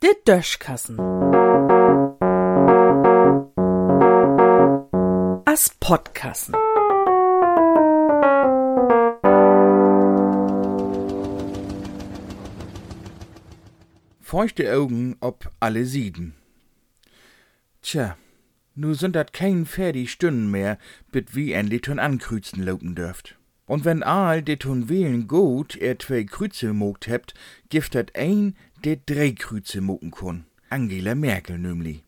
De Döschkassen. As Podkassen. Feuchte Augen ob alle Sieden. Tja, nu sind dat kein fertig Stunden mehr, bit wie endlich tun ankreuzen laufen dürft. Und wenn all de tun wählen gut, er zwei Kreuze mogt hebt, gift dat ein, de drei Kreuze mogen kun. Angela Merkel nämlich.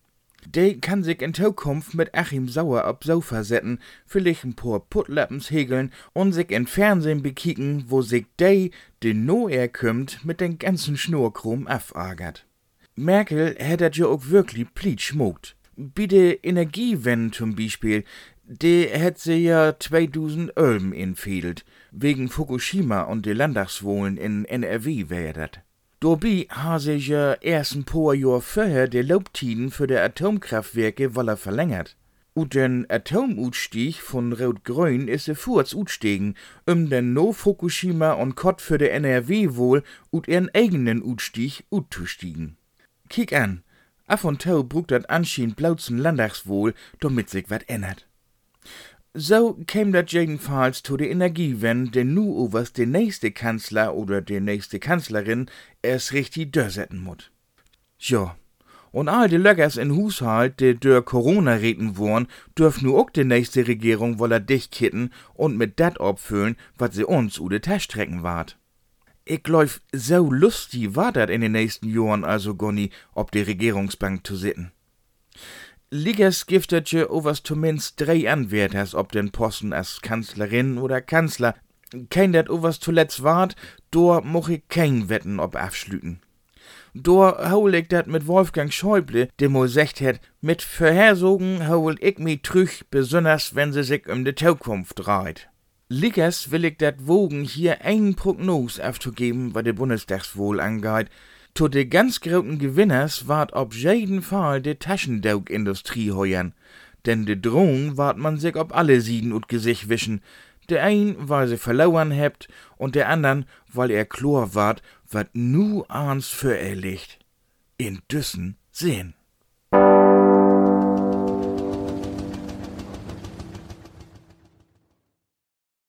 De kann sich in Zukunft mit Achim Sauer ab Sofa setzen, vielleicht ein paar Puttlappens hegeln und sich in Fernsehen bekicken, wo sich de, de no er kümmt, mit den ganzen Schnurkrom afagert. Merkel hättet ja auch wirklich pliet schmuckt. Der Energiewende zum Beispiel, de hätt sie ja 2000 Ölm infehlt, wegen Fukushima und de Landtagswohlen in NRW wär dat. Dobei ha sich ja erst ein paar Jahr vorher de Laubtiden für de Atomkraftwerke wolle verlängert. Und den Atomausstieg von Rot-Grün is se furz utstegen, um den no Fukushima und Kott für de NRW wohl und ihren eigenen Utstieg utzustiegen. Kick an, af und tau brugt dat anscheinend blauzen Landtagswohl, damit sich wat ändert. So käm dat jedenfalls zu der Energiewende, denn nu overs der nächste Kanzler oder der nächste Kanzlerin es richtig dörsetten mut. Ja, und all die Löggers in Haushalt, die durch Corona reden wollen, dürfen nu auch die nächste Regierung woller dicht kitten und mit dat abfüllen, was sie uns u de Tasche strecken wart. Ich glaub, so lustig war dat in den nächsten Jahren also Gonny, ob die Regierungsbank zu sitten. Liggers giftet je overs zumindest drei Anwärters ob den Posten als Kanzlerin oder Kanzler. Kein dat overs zuletzt wart, dor moch ich kein Wetten ob abschlüten. Dor hol ich dat mit Wolfgang Schäuble, dem mo secht het, mit Vorhersogen hol ich mi trüch, besonders wenn se sich um de Zukunft dreht. Liggers will ich dat wogen hier ein Prognos aufzugeben, was de Bundestagswohl angeht, zu de ganz großen Gewinners ward ob jeden Fall de Taschendaugindustrie heuern, denn de Drohung ward man sich ob alle Sieden und Gesicht wischen, der ein, weil sie verlauern hebt, und der andern, weil er Chlor ward, wat nu ans für er. In Düssen sehen.